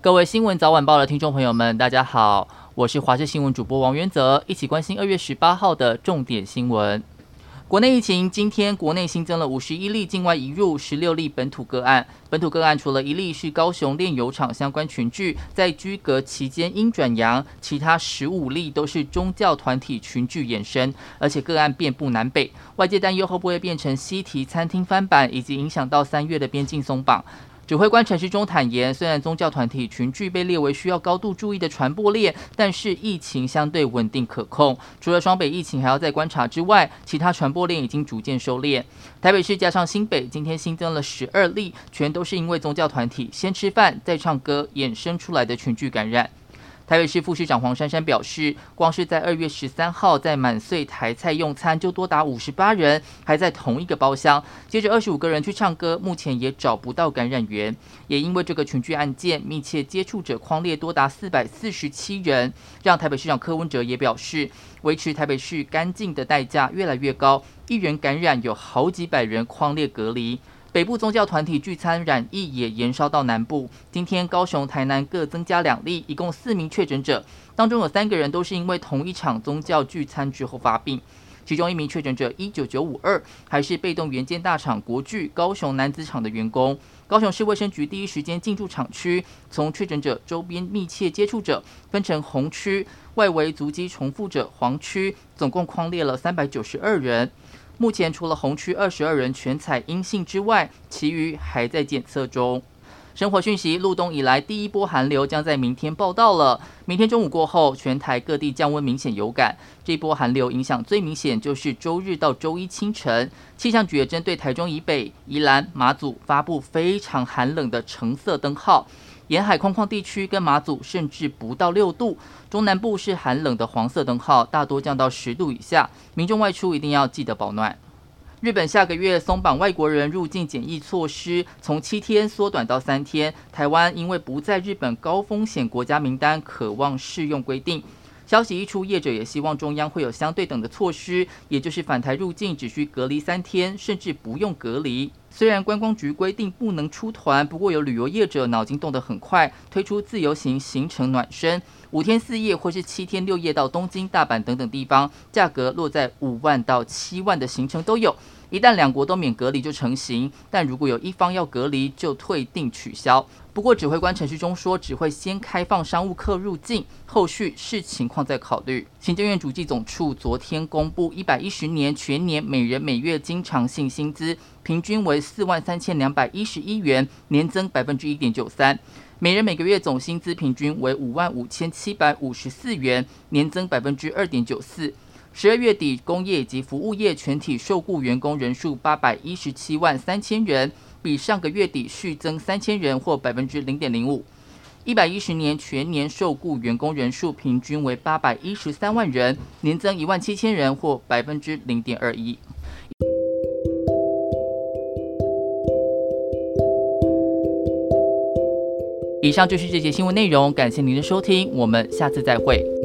各位新闻早晚报的听众朋友们，大家好，我是华视新闻主播王元泽，一起关心二月十八号的重点新闻。国内疫情，今天国内新增了五十一例境外移入，十六例本土个案。本土个案除了一例是高雄炼油厂相关群聚，在居隔期间阴转阳，其他十五例都是宗教团体群聚衍生，而且个案遍布南北。外界担忧会不会变成西提餐厅翻版，以及影响到三月的边境松绑。指挥官陈时中坦言，虽然宗教团体群聚被列为需要高度注意的传播链，但是疫情相对稳定可控。除了双北疫情还要再观察之外，其他传播链已经逐渐收敛。台北市加上新北，今天新增了十二例，全都是因为宗教团体先吃饭再唱歌衍生出来的群聚感染。台北市副市长黄珊珊表示，光是在二月十三号在满岁台菜用餐就多达五十八人，还在同一个包厢，接着二十五个人去唱歌，目前也找不到感染源。也因为这个群聚案件，密切接触者框列多达四百四十七人，让台北市长柯文哲也表示，维持台北市干净的代价越来越高，一人感染有好几百人框列隔离。北部宗教团体聚餐染疫也延烧到南部，今天高雄、台南各增加两例，一共四名确诊者，当中有三个人都是因为同一场宗教聚餐之后发病，其中一名确诊者一九九五二，还是被动元件大厂国巨高雄男子厂的员工。高雄市卫生局第一时间进驻厂区，从确诊者周边密切接触者分成红区，外围足迹重复者黄区，总共框列了三百九十二人。目前除了红区二十二人全采阴性之外，其余还在检测中。生活讯息：入冬以来第一波寒流将在明天报到了。明天中午过后，全台各地降温明显有感。这波寒流影响最明显就是周日到周一清晨。气象局也针对台中以北、宜兰、马祖发布非常寒冷的橙色灯号。沿海空旷地区跟马祖甚至不到六度，中南部是寒冷的黄色灯号，大多降到十度以下。民众外出一定要记得保暖。日本下个月松绑外国人入境检疫措施，从七天缩短到三天。台湾因为不在日本高风险国家名单，可望适用规定。消息一出，业者也希望中央会有相对等的措施，也就是返台入境只需隔离三天，甚至不用隔离。虽然观光局规定不能出团，不过有旅游业者脑筋动得很快，推出自由行行程暖身，五天四夜或是七天六夜到东京、大阪等等地方，价格落在五万到七万的行程都有。一旦两国都免隔离就成型，但如果有一方要隔离，就退订取消。不过指挥官陈时中说，只会先开放商务客入境，后续视情况再考虑。行政院主计总处昨天公布，一百一十年全年每人每月经常性薪资平均为四万三千两百一十一元，年增百分之一点九三；每人每个月总薪资平均为五万五千七百五十四元，年增百分之二点九四。十二月底，工业及服务业全体受雇员工人数八百一十七万三千人，比上个月底续增三千人，或百分之零点零五。一百一十年全年受雇员工人数平均为八百一十三万人，年增一万七千人，或百分之零点二一。以上就是这节新闻内容，感谢您的收听，我们下次再会。